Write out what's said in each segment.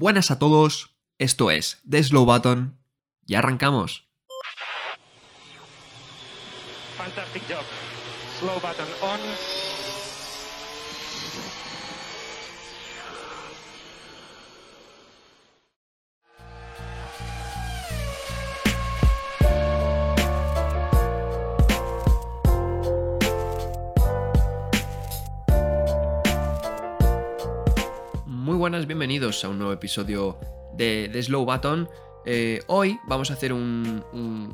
Buenas a todos, esto es The Slow Button. Y arrancamos. Buenas, bienvenidos a un nuevo episodio de, Slow Button. Eh, hoy vamos a hacer un,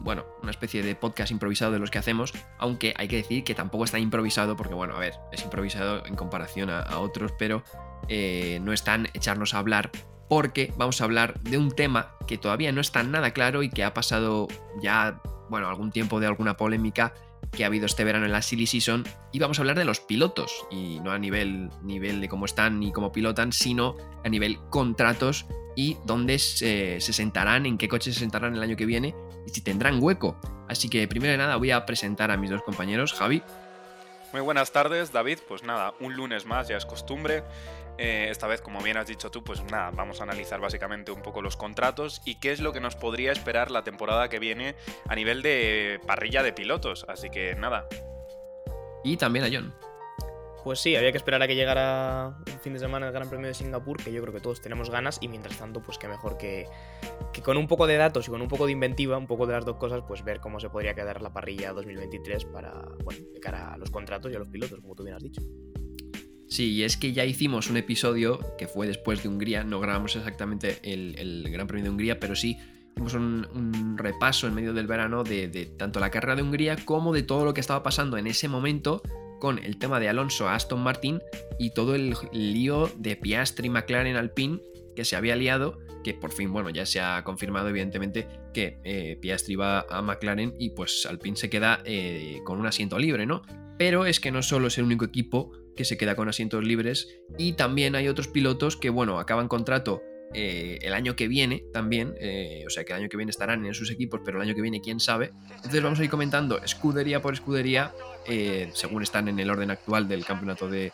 bueno, una especie de podcast improvisado de los que hacemos, aunque hay que decir que tampoco está improvisado, porque bueno, a ver, es improvisado en comparación a, a otros, pero eh, no están echarnos a hablar, porque vamos a hablar de un tema que todavía no está nada claro y que ha pasado ya, bueno, algún tiempo de alguna polémica que ha habido este verano en la Silly Season y vamos a hablar de los pilotos y no a nivel, nivel de cómo están ni cómo pilotan, sino a nivel contratos y dónde se, se sentarán, en qué coches se sentarán el año que viene y si tendrán hueco. Así que primero de nada voy a presentar a mis dos compañeros, Javi. Muy buenas tardes, David. Pues nada, un lunes más, ya es costumbre. Eh, esta vez, como bien has dicho tú, pues nada, vamos a analizar básicamente un poco los contratos y qué es lo que nos podría esperar la temporada que viene a nivel de parrilla de pilotos. Así que nada, Y también a John. Pues sí, había que esperar a que llegara el fin de semana el Gran Premio de Singapur, que yo creo que todos tenemos ganas, y mientras tanto, pues qué mejor que, que con un poco de datos y con un poco de inventiva, un poco de las dos cosas, pues ver cómo se podría quedar la parrilla 2023 para, bueno, de cara a los contratos y a los pilotos, como tú bien has dicho. Sí, y es que ya hicimos un episodio que fue después de Hungría, no grabamos exactamente el, Gran Premio de Hungría, pero sí hicimos un, repaso en medio del verano de, de tanto la carrera de Hungría como de todo lo que estaba pasando en ese momento con el tema de Alonso a Aston Martin y todo el lío de Piastri, McLaren, Alpine que se había liado, que por fin, bueno, ya se ha confirmado evidentemente que eh, Piastri va a McLaren y pues Alpine se queda eh, con un asiento libre, ¿no? Pero es que no solo es el único equipo que se queda con asientos libres y también hay otros pilotos que, bueno, acaban contrato eh, el año que viene también, eh, o sea que el año que viene estarán en sus equipos, pero el año que viene quién sabe. Entonces vamos a ir comentando escudería por escudería, eh, según están en el orden actual del campeonato de,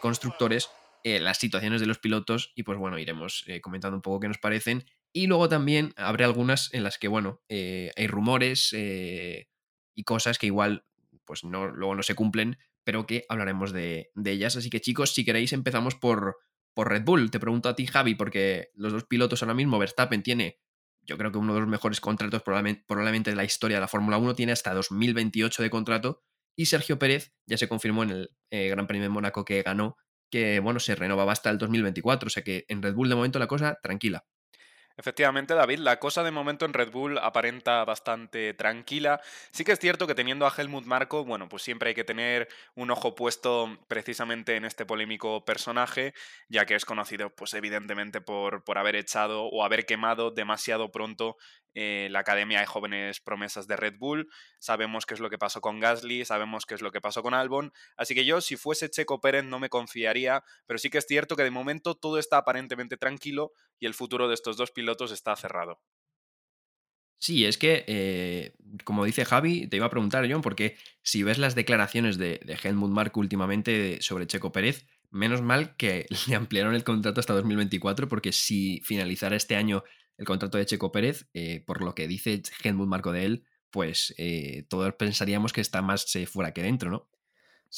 constructores, las situaciones de los pilotos y pues bueno, iremos comentando un poco qué nos parecen. Y luego también habrá algunas en las que, bueno, hay rumores y cosas que igual pues no, luego no se cumplen, pero que hablaremos de, ellas. Así que chicos, si queréis empezamos por, por Red Bull. Te pregunto a ti, Javi, porque los dos pilotos ahora mismo, Verstappen tiene, yo creo que uno de los mejores contratos probablemente, probablemente de la historia de la Fórmula 1, tiene hasta 2028 de contrato, y Sergio Pérez ya se confirmó en el eh, Gran Premio de Mónaco que ganó, que bueno, se renovaba hasta el 2024, o sea que en Red Bull de momento la cosa tranquila. Efectivamente, David, la cosa de momento en Red Bull aparenta bastante tranquila. Sí que es cierto que teniendo a Helmut Marko, bueno, pues siempre hay que tener un ojo puesto precisamente en este polémico personaje, ya que es conocido, pues evidentemente, por, por haber echado o haber quemado demasiado pronto eh, la Academia de Jóvenes Promesas de Red Bull. Sabemos qué es lo que pasó con Gasly, sabemos qué es lo que pasó con Albon. Así que yo, si fuese Checo Pérez, no me confiaría, pero sí que es cierto que de momento todo está aparentemente tranquilo y el futuro de estos dos pilotos está cerrado. Sí, es que, eh, como dice Javi, te iba a preguntar, John, porque si ves las declaraciones de, de Helmut Marko últimamente sobre Checo Pérez, menos mal que le ampliaron el contrato hasta 2024, porque si finalizara este año el contrato de Checo Pérez, eh, por lo que dice Helmut Marko de él, pues eh, todos pensaríamos que está más fuera que dentro, ¿no?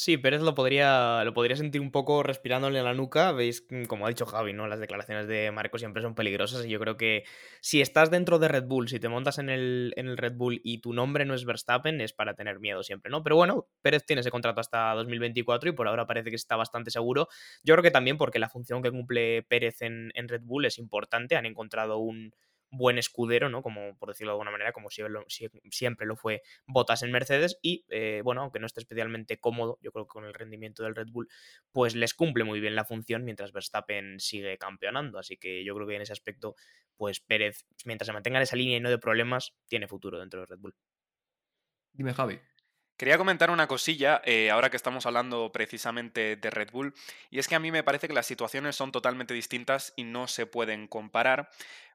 Sí, Pérez lo podría, lo podría sentir un poco respirándole en la nuca. Veis, mm, como ha dicho Javi, ¿no? Las declaraciones de Marco siempre son peligrosas. Y yo creo que si estás dentro de Red Bull, si te montas en el, en el Red Bull y tu nombre no es Verstappen, es para tener miedo siempre, ¿no? Pero bueno, Pérez tiene ese contrato hasta 2024 y por ahora parece que está bastante seguro. Yo creo que también porque la función que cumple Pérez en, en Red Bull es importante. Han encontrado un buen escudero, ¿no? Como por decirlo de alguna manera, como siempre lo, sie- siempre lo fue Bottas en Mercedes. Y eh, bueno, aunque no esté especialmente cómodo, yo creo que con el rendimiento del Red Bull, pues les cumple muy bien la función mientras Verstappen sigue campeonando. Así que yo creo que en ese aspecto, pues Pérez, mientras se mantenga en esa línea y no de problemas, tiene futuro dentro de Red Bull. Dime, Javi. Quería comentar una cosilla, eh, ahora que estamos hablando precisamente de Red Bull, y es que a mí me parece que las situaciones son totalmente distintas y no se pueden comparar,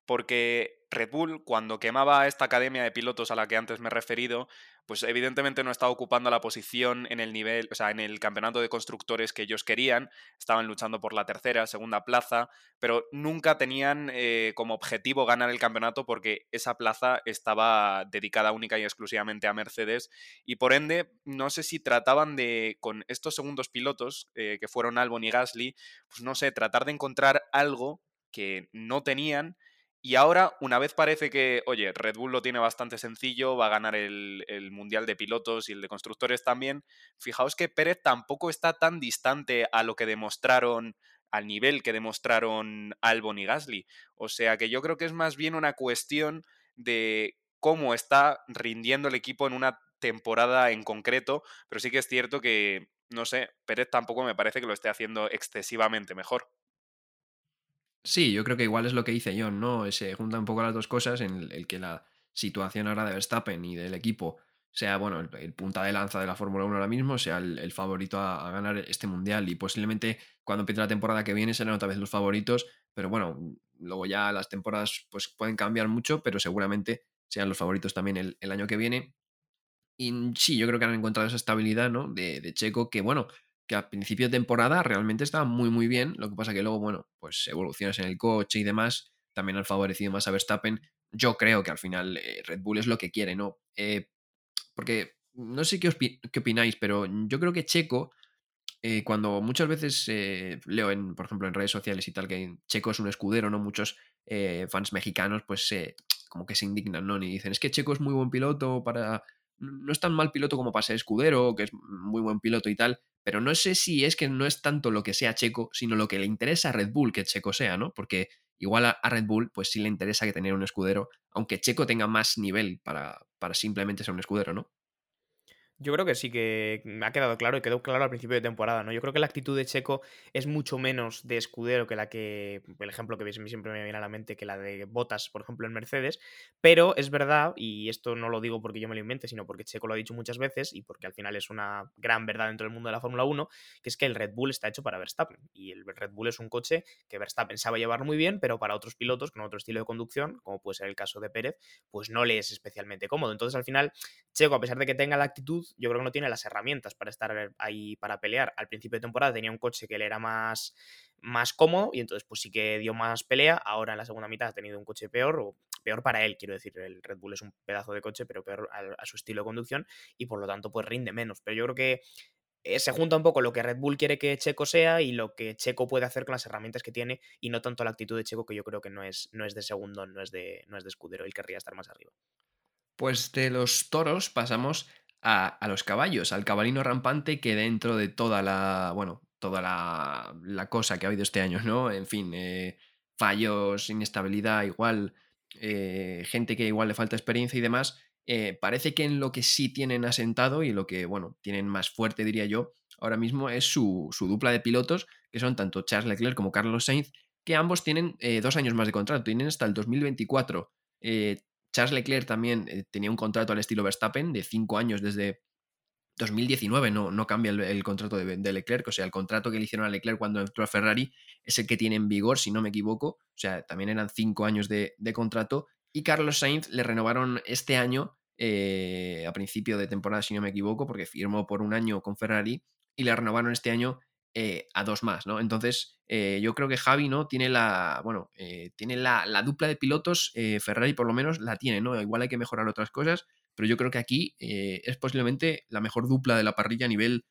porque Red Bull, cuando quemaba esta academia de pilotos a la que antes me he referido, pues evidentemente no estaba ocupando la posición en el nivel, o sea, en el campeonato de constructores que ellos querían, estaban luchando por la tercera, segunda plaza, pero nunca tenían eh, como objetivo ganar el campeonato porque esa plaza estaba dedicada única y exclusivamente a Mercedes y por ende, no sé si trataban de, con estos segundos pilotos, eh, que fueron Albon y Gasly, pues no sé, tratar de encontrar algo que no tenían y ahora, una vez parece que, oye, Red Bull lo tiene bastante sencillo, va a ganar el, Mundial de Pilotos y el de Constructores también, fijaos que Pérez tampoco está tan distante a lo que demostraron, al nivel que demostraron Albon y Gasly. O sea que yo creo que es más bien una cuestión de cómo está rindiendo el equipo en una temporada en concreto, pero sí que es cierto que, no sé, Pérez tampoco me parece que lo esté haciendo excesivamente mejor. Sí, yo creo que igual es lo que dice John, ¿no? Se juntan un poco las dos cosas en el, que la situación ahora de Verstappen y del equipo sea, bueno, el, punta de lanza de la Fórmula 1 ahora mismo, sea el, favorito a, ganar este mundial y posiblemente cuando empiece la temporada que viene serán otra vez los favoritos, pero bueno, luego ya las temporadas pues pueden cambiar mucho, pero seguramente sean los favoritos también el, año que viene. Y sí, yo creo que han encontrado esa estabilidad, ¿no? De, de Checo, que bueno, que a principio de temporada realmente estaba muy muy bien, lo que pasa que luego, bueno, pues evoluciones en el coche y demás también han favorecido más a Verstappen. Yo creo que al final eh, Red Bull es lo que quiere, ¿no? Eh, porque no sé qué, qué, opináis, pero yo creo que Checo, eh, cuando muchas veces leo, en, por ejemplo, en redes sociales y tal, que Checo es un escudero, ¿no? Muchos fans mexicanos, pues como que se indignan, ¿no? Y dicen, es que Checo es muy buen piloto para... No es tan mal piloto como para ser escudero, que es muy buen piloto y tal, pero no sé si es que no es tanto lo que sea Checo, sino lo que le interesa a Red Bull que Checo sea, ¿no? Porque igual a Red Bull, pues sí le interesa que tener un escudero, aunque Checo tenga más nivel para, para simplemente ser un escudero, ¿no? Yo creo que sí que me ha quedado claro y quedó claro al principio de temporada, ¿no? Yo creo que la actitud de Checo es mucho menos de escudero que la que, el ejemplo que siempre me viene a la mente, que la de Botas, por ejemplo, en Mercedes, pero es verdad, y esto no lo digo porque yo me lo invente, sino porque Checo lo ha dicho muchas veces y porque al final es una gran verdad dentro del mundo de la Fórmula 1, que es que el Red Bull está hecho para Verstappen y el Red Bull es un coche que Verstappen sabe llevar muy bien, pero para otros pilotos con otro estilo de conducción, como puede ser el caso de Pérez, pues no le es especialmente cómodo. Entonces, al final, Checo, a pesar de que tenga la actitud, yo creo que no tiene las herramientas para estar ahí para pelear. Al principio de temporada tenía un coche que le era más, más cómodo y entonces pues sí que dio más pelea. Ahora en la segunda mitad ha tenido un coche peor o peor para él, quiero decir, el Red Bull es un pedazo de coche, pero peor a, su estilo de conducción y por lo tanto pues rinde menos. Pero yo creo que eh, se junta un poco lo que Red Bull quiere que Checo sea y lo que Checo puede hacer con las herramientas que tiene y no tanto la actitud de Checo que yo creo que no es, no es de segundo, no es de, no es de escudero, él querría estar más arriba. Pues de los toros pasamos a, los caballos, al cabalino rampante que dentro de toda la, bueno, toda la, la cosa que ha habido este año, ¿no? En fin, eh, fallos, inestabilidad, igual, eh, gente que igual le falta experiencia y demás, eh, parece que en lo que sí tienen asentado y lo que, bueno, tienen más fuerte, diría yo, ahora mismo es su, su dupla de pilotos, que son tanto Charles Leclerc como Carlos Sainz, que ambos tienen dos años más de contrato, tienen hasta el 2024. Charles Leclerc también eh, tenía un contrato al estilo Verstappen de cinco años desde 2019, no, no cambia el, contrato de, Leclerc, o sea, el contrato que le hicieron a Leclerc cuando entró a Ferrari es el que tiene en vigor, si no me equivoco, o sea, también eran cinco años de, contrato, y Carlos Sainz le renovaron este año, eh, a principio de temporada, si no me equivoco, porque firmó por un año con Ferrari, y le renovaron este año eh, a dos más, ¿no? Entonces, eh, yo creo que Javi, ¿no? Tiene la, bueno, eh, tiene la, dupla de pilotos, Ferrari por lo menos la tiene, ¿no? Igual hay que mejorar otras cosas, pero yo creo que aquí es posiblemente la mejor dupla de la parrilla a nivel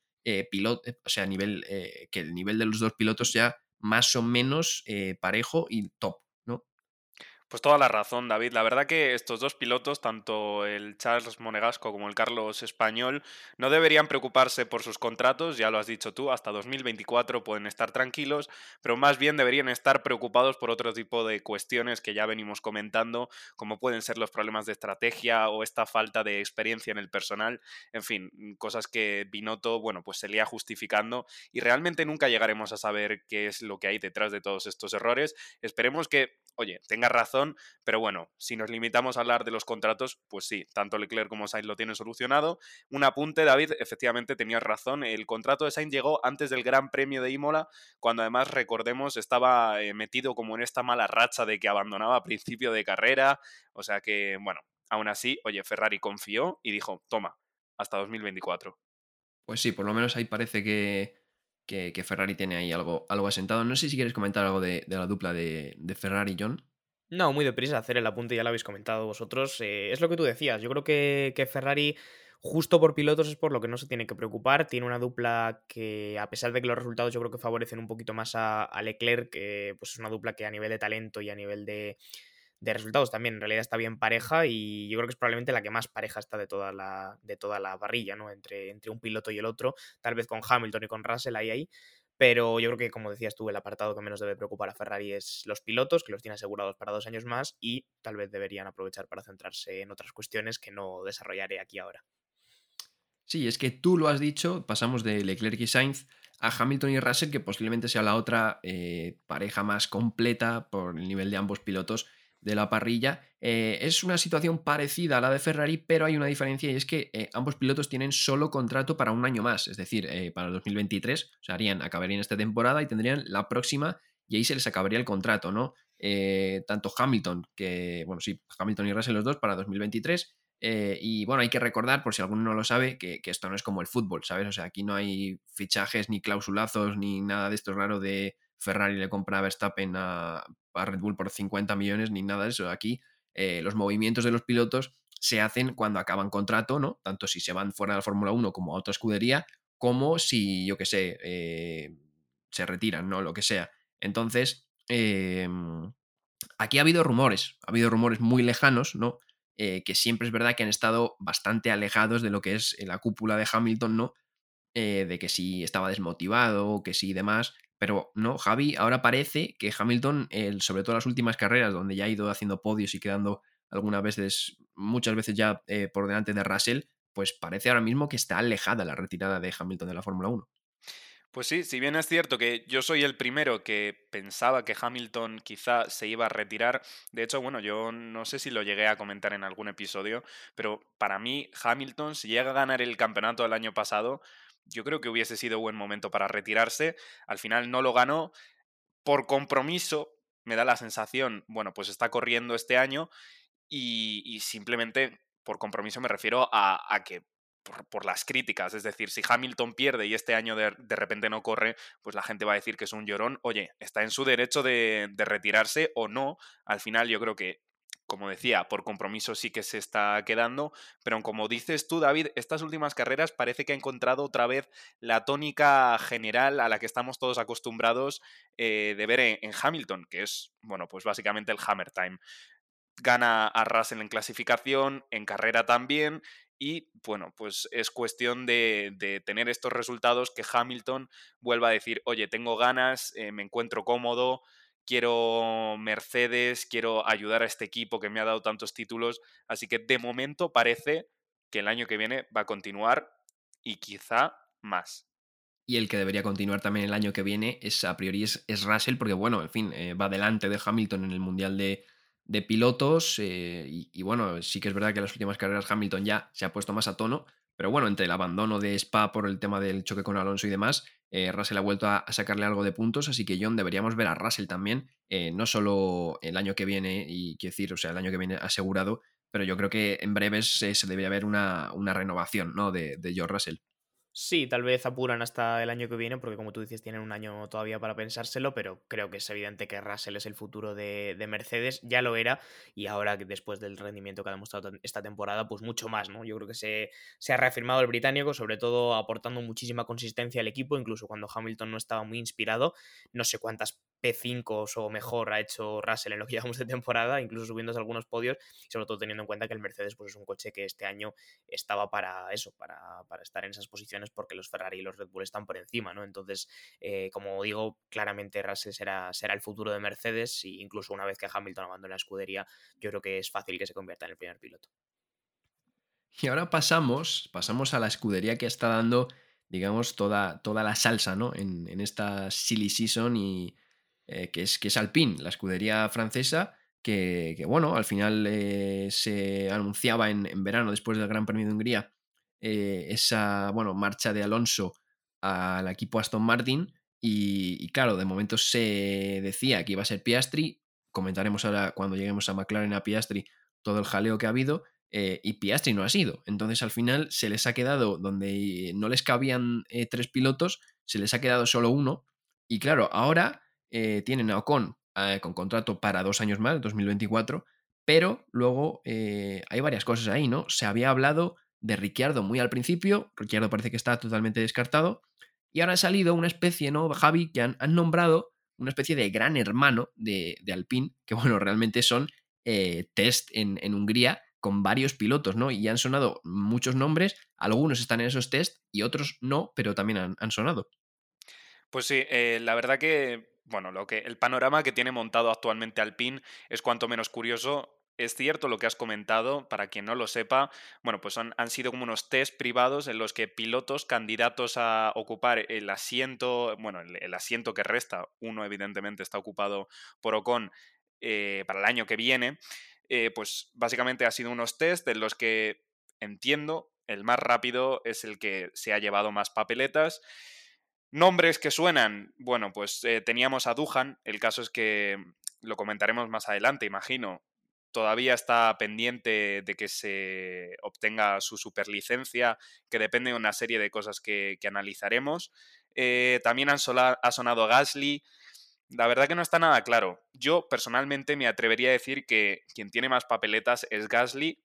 piloto, o sea, a nivel, que el nivel de los dos pilotos sea más o menos parejo y top. Pues toda la razón, David. La verdad que estos dos pilotos, tanto el Charles Monegasco como el Carlos Español, no deberían preocuparse por sus contratos, ya lo has dicho tú, hasta 2024 pueden estar tranquilos, pero más bien deberían estar preocupados por otro tipo de cuestiones que ya venimos comentando, como pueden ser los problemas de estrategia o esta falta de experiencia en el personal, en fin, cosas que Binotto, bueno, pues se lía justificando y realmente nunca llegaremos a saber qué es lo que hay detrás de todos estos errores. Esperemos que oye, tenga razón, pero bueno, si nos limitamos a hablar de los contratos, pues sí, tanto Leclerc como Sainz lo tienen solucionado. Un apunte, David, efectivamente tenías razón, el contrato de Sainz llegó antes del Gran Premio de Imola, cuando además, recordemos, estaba eh, metido como en esta mala racha de que abandonaba a principio de carrera, o sea que, bueno, aún así, oye, Ferrari confió y dijo, toma, hasta 2024. Pues sí, por lo menos ahí parece que, que, Ferrari tiene ahí algo, algo asentado. No sé si quieres comentar algo de, la dupla de, Ferrari John. No, muy deprisa hacer el apunte, ya lo habéis comentado vosotros. Eh, es lo que tú decías. Yo creo que, que, Ferrari, justo por pilotos, es por lo que no se tiene que preocupar. Tiene una dupla que, a pesar de que los resultados yo creo que favorecen un poquito más a, a Leclerc, que pues es una dupla que a nivel de talento y a nivel de, de resultados también. En realidad está bien pareja y yo creo que es probablemente la que más pareja está de toda la, de toda la parrilla, ¿no? Entre, entre un piloto y el otro, tal vez con Hamilton y con Russell ahí ahí. Pero yo creo que, como decías tú, el apartado que menos debe preocupar a Ferrari es los pilotos, que los tiene asegurados para dos años más y tal vez deberían aprovechar para centrarse en otras cuestiones que no desarrollaré aquí ahora. Sí, es que tú lo has dicho, pasamos de Leclerc y Sainz a Hamilton y Russell, que posiblemente sea la otra eh, pareja más completa por el nivel de ambos pilotos de la parrilla. Eh, es una situación parecida a la de Ferrari, pero hay una diferencia y es que eh, ambos pilotos tienen solo contrato para un año más, es decir, eh, para el 2023, o sea, harían, acabarían esta temporada y tendrían la próxima y ahí se les acabaría el contrato, ¿no? tanto Hamilton, que, bueno, sí, Hamilton y Russell los dos para 2023. y bueno, hay que recordar, por si alguno no lo sabe, que, que, esto no es como el fútbol, ¿sabes? O sea, aquí no hay fichajes, ni clausulazos, ni nada de esto raro de Ferrari le compra a Verstappen a, Red Bull por 50 millones ni nada de eso. Aquí eh, los movimientos de los pilotos se hacen cuando acaban contrato, ¿no? Tanto si se van fuera de la Fórmula 1 como a otra escudería, como si, yo qué sé, eh, se retiran, ¿no? Lo que sea. Entonces, em, aquí ha habido rumores, ha habido rumores muy lejanos, ¿no? Eh, que siempre es verdad que han estado bastante alejados de lo que es la cúpula de Hamilton, ¿no? de que si estaba desmotivado, que si demás, pero no, Javi, ahora parece que Hamilton, sobre todo en las últimas carreras, donde ya ha ido haciendo podios y quedando algunas veces, muchas veces ya eh, por delante de Russell, pues parece ahora mismo que está alejada la retirada de Hamilton de la Fórmula 1. Pues sí, si bien es cierto que yo soy el primero que pensaba que Hamilton quizá se iba a retirar, de hecho, bueno, yo no sé si lo llegué a comentar en algún episodio, pero para mí Hamilton, si llega a ganar el campeonato del año pasado, yo creo que hubiese sido buen momento para retirarse. Al final no lo ganó. Por compromiso, me da la sensación, bueno, pues está corriendo este año y, simplemente por compromiso me refiero a, que por, las críticas. Es decir, si Hamilton pierde y este año de, repente no corre, pues la gente va a decir que es un llorón. Oye, está en su derecho de, retirarse o no. Al final yo creo que como decía, por compromiso sí que se está quedando, pero como dices tú, David, estas últimas carreras parece que ha encontrado otra vez la tónica general a la que estamos todos acostumbrados eh, de ver en, Hamilton, que es, bueno, pues básicamente el Hammer Time. Gana a Russell en clasificación, en carrera también, y bueno, pues es cuestión de, tener estos resultados que Hamilton vuelva a decir, oye, tengo ganas, eh, me encuentro cómodo, quiero Mercedes, quiero ayudar a este equipo que me ha dado tantos títulos. Así que de momento parece que el año que viene va a continuar y quizá más. Y el que debería continuar también el año que viene es a priori es, Russell, porque bueno, en fin, eh, va delante de Hamilton en el Mundial de, Pilotos. Eh, y, y, bueno, sí que es verdad que en las últimas carreras Hamilton ya se ha puesto más a tono, pero bueno, entre el abandono de Spa por el tema del choque con Alonso y demás, eh, Russell ha vuelto a, sacarle algo de puntos, así que John deberíamos ver a Russell también, eh, no solo el año que viene, y quiero decir, o sea, el año que viene asegurado, pero yo creo que en breves se debería ver una, una renovación ¿no? de, de Russell. Sí, tal vez apuran hasta el año que viene, porque como tú dices, tienen un año todavía para pensárselo, pero creo que es evidente que Russell es el futuro de, Mercedes, ya lo era, y ahora después del rendimiento que ha demostrado esta temporada, pues mucho más, ¿no? Yo creo que se, se ha reafirmado el británico, sobre todo aportando muchísima consistencia al equipo, incluso cuando Hamilton no estaba muy inspirado, no sé cuántas P5 o mejor ha hecho Russell en lo que llevamos de temporada, incluso subiéndose algunos podios, y sobre todo teniendo en cuenta que el Mercedes pues, es un coche que este año estaba para eso, para, estar en esas posiciones, porque los Ferrari y los Red Bull están por encima, ¿no? Entonces, eh, como digo, claramente Russell será, será el futuro de Mercedes, e incluso una vez que Hamilton abandone la escudería, yo creo que es fácil que se convierta en el primer piloto. Y ahora pasamos, pasamos a la escudería que está dando, digamos, toda, toda la salsa, ¿no? En, en esta silly season y que, es, que es Alpine, la escudería francesa, que, bueno, al final se anunciaba en, en, verano, después del Gran Premio de Hungría, esa, bueno, marcha de Alonso al equipo Aston Martin. Y, claro, de momento se decía que iba a ser Piastri. Comentaremos ahora cuando lleguemos a McLaren a Piastri todo el jaleo que ha habido. Eh, y Piastri no ha sido. Entonces al final se les ha quedado donde no les cabían eh, tres pilotos, se les ha quedado solo uno. Y claro, ahora eh, tienen a Ocon con contrato para dos años más, 2024. Pero luego hay varias cosas ahí, ¿no? Se había hablado de Ricciardo muy al principio. Ricciardo parece que está totalmente descartado. Y ahora ha salido una especie, ¿no, Javi? Que han, nombrado una especie de gran hermano de, de Alpine, que bueno, realmente son eh, test en, Hungría con varios pilotos, ¿no? Y han sonado muchos nombres, algunos están en esos test y otros no, pero también han, sonado. Pues sí, eh, la verdad que, bueno, lo que, el panorama que tiene montado actualmente Alpine es cuanto menos curioso es cierto lo que has comentado, para quien no lo sepa, bueno, pues han, sido como unos test privados en los que pilotos candidatos a ocupar el asiento, bueno, el, asiento que resta, uno evidentemente está ocupado por Ocon eh, para el año que viene, eh, pues básicamente ha sido unos test en los que entiendo, el más rápido es el que se ha llevado más papeletas. Nombres que suenan, bueno, pues eh, teníamos a Duhan, el caso es que lo comentaremos más adelante, imagino, todavía está pendiente de que se obtenga su superlicencia, que depende de una serie de cosas que, analizaremos. Eh, también han ha sonado Gasly. La verdad que no está nada claro. Yo personalmente me atrevería a decir que quien tiene más papeletas es Gasly,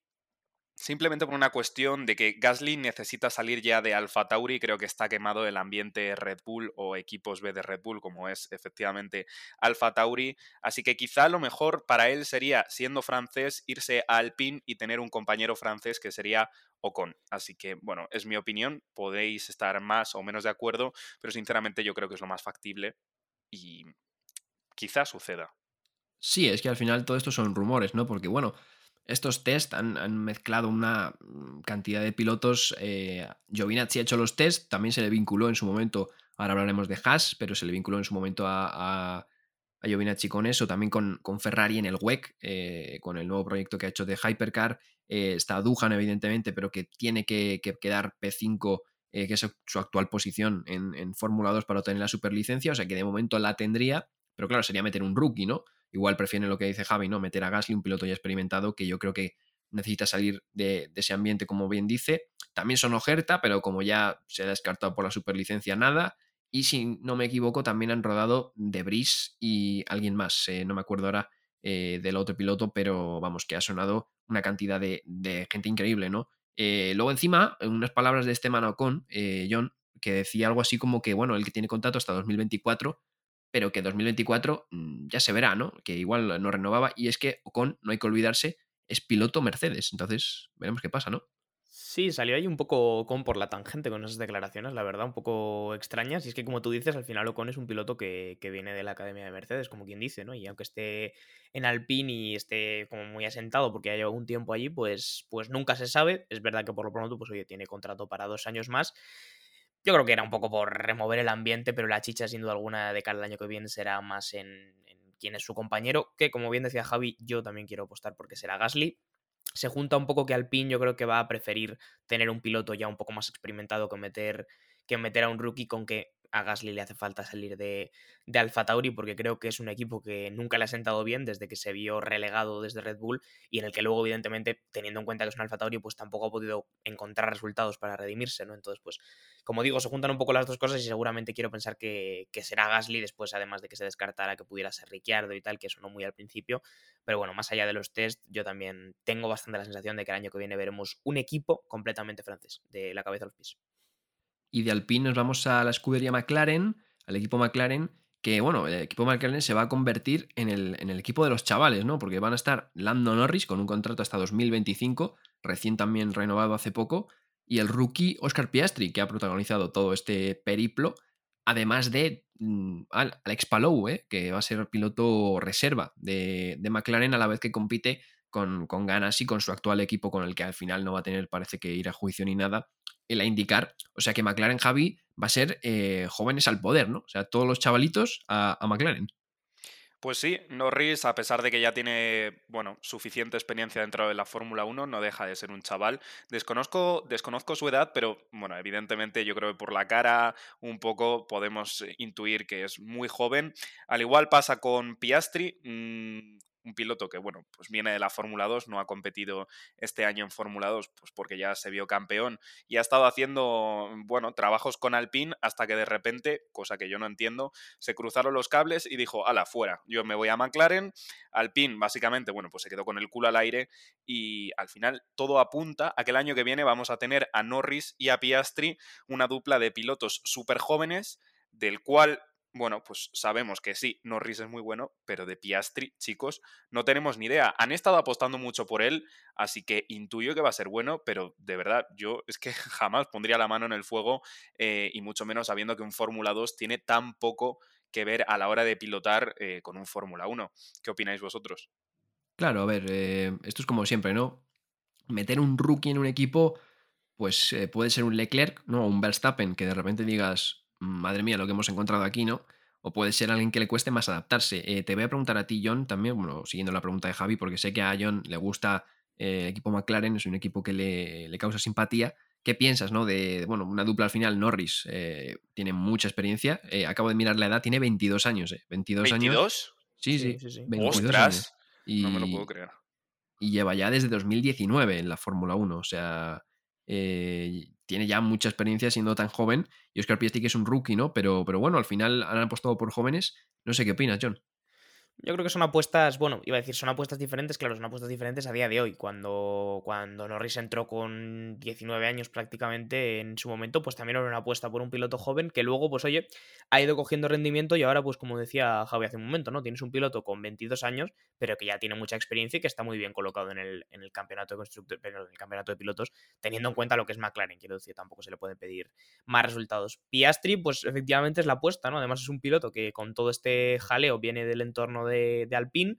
Simplemente por una cuestión de que Gasly necesita salir ya de Alfa Tauri, creo que está quemado el ambiente Red Bull o equipos B de Red Bull, como es efectivamente Alfa Tauri. Así que quizá lo mejor para él sería, siendo francés, irse a Alpine y tener un compañero francés que sería Ocon. Así que, bueno, es mi opinión, podéis estar más o menos de acuerdo, pero sinceramente yo creo que es lo más factible y quizá suceda. Sí, es que al final todo esto son rumores, ¿no? Porque, bueno, estos test han, mezclado una cantidad de pilotos. Eh, Giovinazzi ha hecho los test, también se le vinculó en su momento, ahora hablaremos de Haas, pero se le vinculó en su momento a, a, Giovinazzi con eso, también con, con Ferrari en el WEC, eh, con el nuevo proyecto que ha hecho de Hypercar. Eh, está Duhan, evidentemente, pero que tiene que, quedar P5, eh, que es su actual posición en, en Fórmula 2 para obtener la superlicencia, o sea que de momento la tendría, pero claro, sería meter un rookie, ¿no? igual prefieren lo que dice Javi, ¿no? Meter a Gasly, un piloto ya experimentado, que yo creo que necesita salir de, ese ambiente, como bien dice. También son oferta, pero como ya se ha descartado por la superlicencia, nada. Y si no me equivoco, también han rodado Debris y alguien más, eh, no me acuerdo ahora eh, del otro piloto, pero vamos, que ha sonado una cantidad de, gente increíble, ¿no? Eh, luego encima, unas palabras de este Ocon, John, que decía algo así como que, bueno, el que tiene contrato hasta 2024, pero que 2024 mm, ya se verá, ¿no? Que igual no renovaba. Y es que Ocon, no hay que olvidarse, es piloto Mercedes. Entonces, veremos qué pasa, ¿no? Sí, salió ahí un poco Ocon por la tangente con esas declaraciones, la verdad, un poco extrañas. Y es que, como tú dices, al final Ocon es un piloto que, viene de la Academia de Mercedes, como quien dice, ¿no? Y aunque esté en Alpine y esté como muy asentado porque ha llevado un tiempo allí, pues, pues nunca se sabe. Es verdad que por lo pronto, pues oye, tiene contrato para dos años más. Yo creo que era un poco por remover el ambiente, pero la chicha, sin duda alguna, de cara al año que viene será más en, quién es su compañero, que como bien decía Javi, yo también quiero apostar porque será Gasly. Se junta un poco que Alpine yo creo que va a preferir tener un piloto ya un poco más experimentado que meter, que meter a un rookie con que a Gasly le hace falta salir de, de Alfa Tauri porque creo que es un equipo que nunca le ha sentado bien desde que se vio relegado desde Red Bull y en el que luego evidentemente teniendo en cuenta que es un Alfa Tauri pues tampoco ha podido encontrar resultados para redimirse, ¿no? Entonces pues como digo se juntan un poco las dos cosas y seguramente quiero pensar que, será Gasly después además de que se descartara que pudiera ser Ricciardo y tal que eso no muy al principio pero bueno más allá de los test yo también tengo bastante la sensación de que el año que viene veremos un equipo completamente francés de la cabeza a los pies. Y de Alpine nos vamos a la escudería McLaren, al equipo McLaren, que bueno, el equipo McLaren se va a convertir en el, en el, equipo de los chavales, ¿no? Porque van a estar Lando Norris con un contrato hasta 2025, recién también renovado hace poco, y el rookie Oscar Piastri, que ha protagonizado todo este periplo, además de mm, Alex Palou, ¿eh? que va a ser piloto reserva de, de McLaren a la vez que compite con, con, ganas y con su actual equipo con el que al final no va a tener, parece que ir a juicio ni nada, el a indicar. O sea que McLaren Javi va a ser eh, jóvenes al poder, ¿no? O sea, todos los chavalitos a, McLaren. Pues sí, Norris, a pesar de que ya tiene, bueno, suficiente experiencia dentro de la Fórmula 1, no deja de ser un chaval. Desconozco, desconozco su edad, pero bueno, evidentemente yo creo que por la cara un poco podemos intuir que es muy joven. Al igual pasa con Piastri. Mmm, un piloto que, bueno, pues viene de la Fórmula 2, no ha competido este año en Fórmula 2, pues porque ya se vio campeón y ha estado haciendo, bueno, trabajos con Alpine hasta que de repente, cosa que yo no entiendo, se cruzaron los cables y dijo, ala, fuera, yo me voy a McLaren. Alpine, básicamente, bueno, pues se quedó con el culo al aire y al final todo apunta a que el año que viene vamos a tener a Norris y a Piastri, una dupla de pilotos súper jóvenes del cual bueno, pues sabemos que sí, Norris es muy bueno, pero de Piastri, chicos, no tenemos ni idea. Han estado apostando mucho por él, así que intuyo que va a ser bueno, pero de verdad, yo es que jamás pondría la mano en el fuego eh, y mucho menos sabiendo que un Fórmula 2 tiene tan poco que ver a la hora de pilotar eh, con un Fórmula 1. ¿Qué opináis vosotros? Claro, a ver, eh, esto es como siempre, ¿no? Meter un rookie en un equipo, pues puede ser un Leclerc, ¿no? Un Verstappen, que de repente digas, madre mía, lo que hemos encontrado aquí, ¿no? O puede ser alguien que le cueste más adaptarse. Eh, te voy a preguntar a ti, John, también, bueno, siguiendo la pregunta de Javi, porque sé que a John le gusta eh, el equipo McLaren, es un equipo que le, causa simpatía. ¿Qué piensas, no? De, bueno, una dupla al final, Norris eh, tiene mucha experiencia. acabo de mirar la edad, tiene 22 años, ¿eh? 22, años. Sí, sí, sí. 22 Años. Y, no me lo puedo creer. Y lleva ya desde 2019 en la Fórmula 1, o sea, tiene ya mucha experiencia siendo tan joven y Oscar Piastri que es un rookie, ¿no? Pero, pero bueno, al final han apostado por jóvenes. No sé qué opinas, John. Yo creo que son apuestas, bueno, iba a decir, son apuestas diferentes, claro, son apuestas diferentes a día de hoy. Cuando, cuando Norris entró con 19 años prácticamente en su momento, pues también era una apuesta por un piloto joven que luego, pues oye, ha ido cogiendo rendimiento y ahora, pues como decía Javi hace un momento, ¿no? Tienes un piloto con 22 años, pero que ya tiene mucha experiencia y que está muy bien colocado en el, en el campeonato de constructores, en el campeonato de pilotos, teniendo en cuenta lo que es McLaren, quiero decir, tampoco se le puede pedir más resultados. Piastri, pues efectivamente es la apuesta, ¿no? Además es un piloto que con todo este jaleo viene del entorno de, de Alpine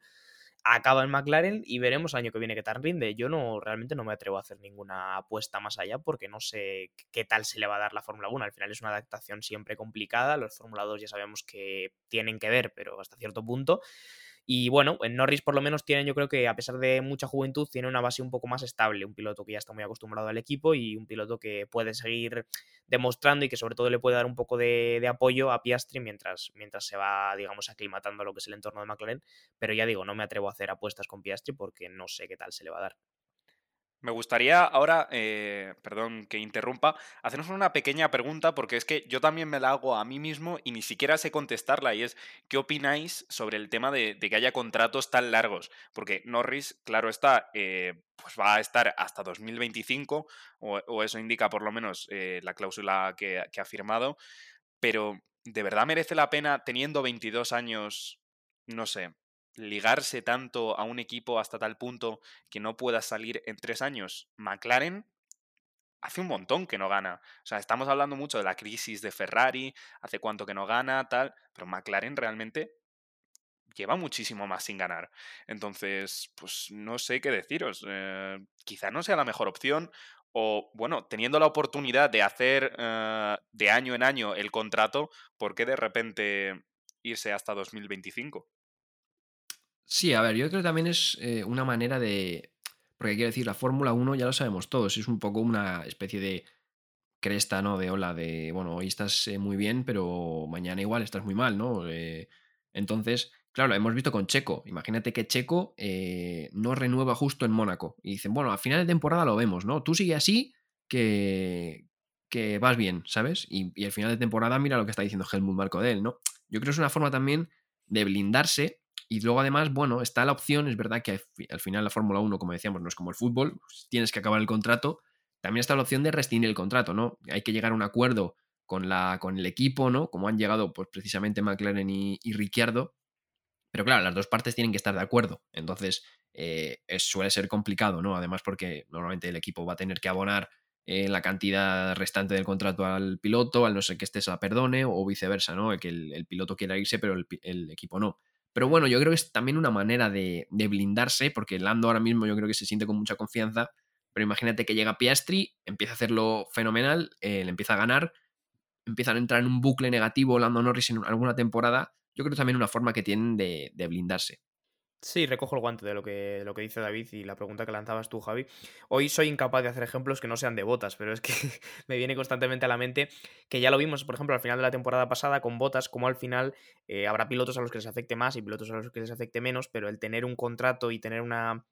acaba en McLaren y veremos el año que viene qué tal rinde. Yo no realmente no me atrevo a hacer ninguna apuesta más allá porque no sé qué tal se le va a dar la Fórmula 1. Al final es una adaptación siempre complicada. Los Fórmula 2 ya sabemos que tienen que ver, pero hasta cierto punto. Y bueno, en Norris por lo menos tienen, yo creo que a pesar de mucha juventud, tiene una base un poco más estable, un piloto que ya está muy acostumbrado al equipo y un piloto que puede seguir demostrando y que sobre todo le puede dar un poco de, apoyo a Piastri mientras, mientras se va, digamos, aclimatando a lo que es el entorno de McLaren. Pero ya digo, no me atrevo a hacer apuestas con Piastri porque no sé qué tal se le va a dar. Me gustaría ahora, eh, perdón que interrumpa, hacernos una pequeña pregunta porque es que yo también me la hago a mí mismo y ni siquiera sé contestarla y es, ¿qué opináis sobre el tema de, que haya contratos tan largos? Porque Norris, claro está, eh, pues va a estar hasta 2025 o, eso indica por lo menos eh, la cláusula que, que ha firmado, pero ¿de verdad merece la pena teniendo 22 años, no sé, ligarse tanto a un equipo hasta tal punto que no pueda salir en tres años. McLaren hace un montón que no gana. O sea, estamos hablando mucho de la crisis de Ferrari, hace cuánto que no gana, tal, pero McLaren realmente lleva muchísimo más sin ganar. Entonces, pues no sé qué deciros. Eh, quizá no sea la mejor opción. O, bueno, teniendo la oportunidad de hacer eh, de año en año el contrato, ¿por qué de repente irse hasta 2025? Sí, a ver, yo creo que también es eh, una manera de. Porque quiero decir, la Fórmula 1 ya lo sabemos todos, es un poco una especie de cresta, ¿no? De ola, de bueno, hoy estás eh, muy bien, pero mañana igual estás muy mal, ¿no? Eh, entonces, claro, lo hemos visto con Checo. Imagínate que Checo no renueva justo en Mónaco. Y dicen, bueno, a final de temporada lo vemos, ¿no? Tú sigue así, que, que vas bien, ¿sabes? Y, y al final de temporada mira lo que está diciendo Helmut Marco de él, ¿no? Yo creo que es una forma también de blindarse y luego además, bueno, está la opción, es verdad que al final la Fórmula 1, como decíamos, no es como el fútbol, pues tienes que acabar el contrato, también está la opción de rescindir el contrato, ¿no? Hay que llegar a un acuerdo con, la, con el equipo, ¿no? Como han llegado pues precisamente McLaren y, Ricciardo, pero claro, las dos partes tienen que estar de acuerdo, entonces eh, suele ser complicado, ¿no? Además porque normalmente el equipo va a tener que abonar eh, la cantidad restante del contrato al piloto, al no ser que este se la perdone, o viceversa, ¿no? Que el, piloto quiera irse, pero el equipo no. Pero bueno, yo creo que es también una manera de, blindarse, porque Lando ahora mismo yo creo que se siente con mucha confianza. Pero imagínate que llega Piastri, empieza a hacerlo fenomenal, eh, le empieza a ganar, empiezan a entrar en un bucle negativo Lando Norris en alguna temporada. yo creo también una forma que tienen de, de blindarse. Sí, recojo el guante de lo, que, de lo que dice David y la pregunta que lanzabas tú, Javi. Hoy soy incapaz de hacer ejemplos que no sean de botas, pero es que me viene constantemente a la mente que ya lo vimos, por ejemplo, al final de la temporada pasada con botas, como al final eh, habrá pilotos a los que les afecte más y pilotos a los que les afecte menos, pero el tener un contrato y tener una,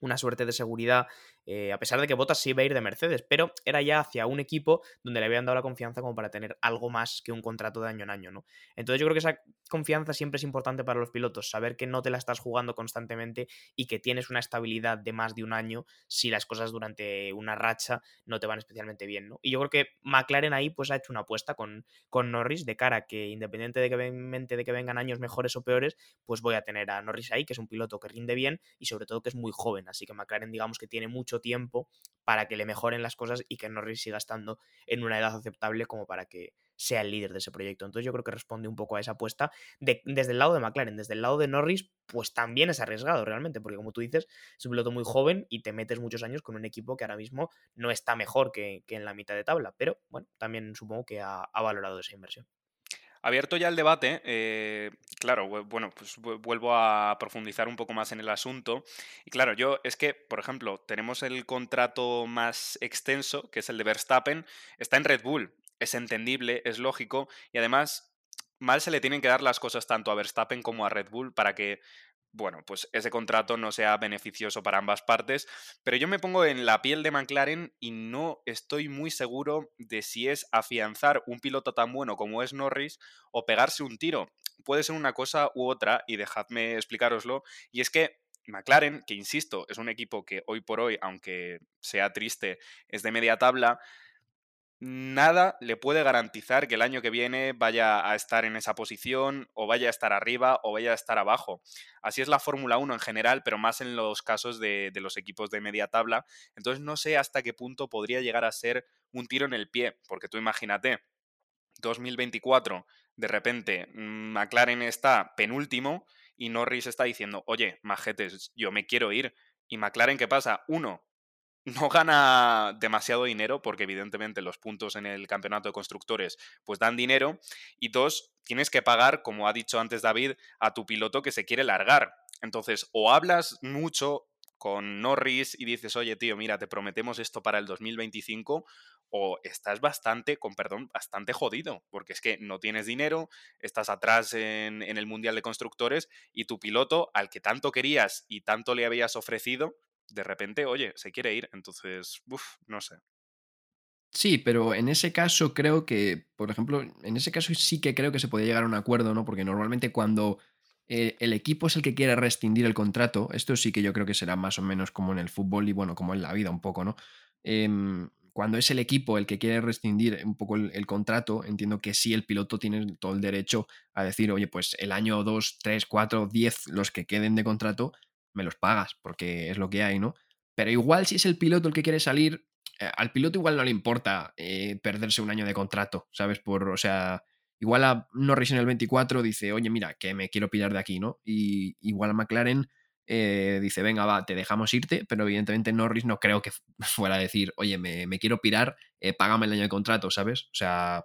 una suerte de seguridad, eh, a pesar de que Bottas sí iba a ir de Mercedes, pero era ya hacia un equipo donde le habían dado la confianza como para tener algo más que un contrato de año en año, ¿no? Entonces yo creo que esa confianza siempre es importante para los pilotos, saber que no te la estás jugando constantemente y que tienes una estabilidad de más de un año si las cosas durante una racha no te van especialmente bien, ¿no? Y yo creo que McLaren ahí pues ha hecho una apuesta con, con Norris de cara que independiente de que, de que vengan años mejores o peores, pues voy a tener a Norris ahí, que es un piloto que rinde bien y sobre todo que es muy joven, así que McLaren digamos que tiene mucho tiempo para que le mejoren las cosas y que Norris siga estando en una edad aceptable como para que sea el líder de ese proyecto. Entonces yo creo que responde un poco a esa apuesta desde el lado de McLaren, desde el lado de Norris, pues también es arriesgado realmente, porque como tú dices, es un piloto muy joven y te metes muchos años con un equipo que ahora mismo no está mejor que, en la mitad de tabla, pero bueno, también supongo que ha valorado esa inversión. Abierto ya el debate, eh, claro, bueno, pues vuelvo a profundizar un poco más en el asunto. Y claro, yo es que, por ejemplo, tenemos el contrato más extenso, que es el de Verstappen, está en Red Bull, es entendible, es lógico, y además mal se le tienen que dar las cosas tanto a Verstappen como a Red Bull para que bueno, pues ese contrato no sea beneficioso para ambas partes, pero yo me pongo en la piel de McLaren y no estoy muy seguro de si es afianzar un piloto tan bueno como es Norris o pegarse un tiro. Puede ser una cosa u otra y dejadme explicaroslo, y es que McLaren, que insisto, es un equipo que hoy por hoy, aunque sea triste, es de media tabla, nada le puede garantizar que el año que viene vaya a estar en esa posición o vaya a estar arriba o vaya a estar abajo. Así es la Fórmula 1 en general, pero más en los casos de, los equipos de media tabla. Entonces no sé hasta qué punto podría llegar a ser un tiro en el pie, porque tú imagínate, 2024, de repente mm, McLaren está penúltimo y Norris está diciendo, oye, majetes, yo me quiero ir. ¿Y McLaren qué pasa? Uno, no gana demasiado dinero porque evidentemente los puntos en el campeonato de constructores pues dan dinero y dos, tienes que pagar, como ha dicho antes David, a tu piloto que se quiere largar. Entonces, o hablas mucho con Norris y dices, oye tío, mira, te prometemos esto para el 2025, o estás bastante, con perdón, bastante jodido, porque es que no tienes dinero, estás atrás en, en el Mundial de Constructores y tu piloto, al que tanto querías y tanto le habías ofrecido, de repente, oye, se quiere ir. Entonces, uff, no sé. Sí, pero en ese caso creo que, por ejemplo, en ese caso sí que creo que se puede llegar a un acuerdo, ¿no? Porque normalmente cuando eh, el equipo es el que quiere rescindir el contrato, esto sí que yo creo que será más o menos como en el fútbol y bueno, como en la vida un poco, ¿no? Em, cuando es el equipo el que quiere rescindir un poco el, contrato, entiendo que sí el piloto tiene todo el derecho a decir, oye, pues el año 2, 3, 4, 10, los que queden de contrato, me los pagas, porque es lo que hay, ¿no? Pero igual si es el piloto el que quiere salir, eh, al piloto igual no le importa eh, perderse un año de contrato, ¿sabes? Por, o sea, igual a Norris en el 24 dice, oye, mira, que me quiero pillar de aquí, ¿no? Y igual a McLaren eh, dice, venga, va, te dejamos irte, pero evidentemente Norris no creo que fuera a decir, oye, me, me quiero pirar, págame el año de contrato, ¿sabes? O sea,